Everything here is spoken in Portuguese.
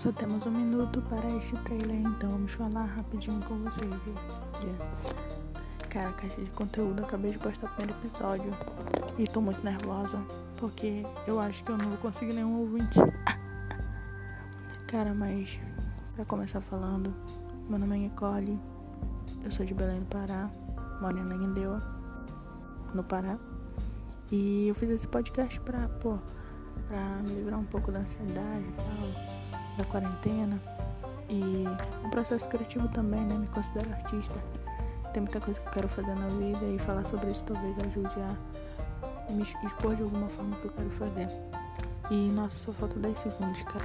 Só temos um minuto para este trailer, então vamos falar rapidinho com vocês. Cara, caixa de conteúdo, acabei de postar o primeiro episódio e tô muito nervosa porque eu acho que eu não vou conseguir nenhum ouvinte. Cara, mas para começar falando, meu nome é Nicole, eu sou de Belém do Pará, moro em Ananindeua, no Pará. E eu fiz esse podcast pra, pô, pra me livrar um pouco da ansiedade e tal, da quarentena. E um processo criativo também, né? Me considero artista. Tem muita coisa que eu quero fazer na vida e falar sobre isso talvez ajude a me expor de alguma forma que eu quero fazer. E nossa, só falta 10 segundos, cara.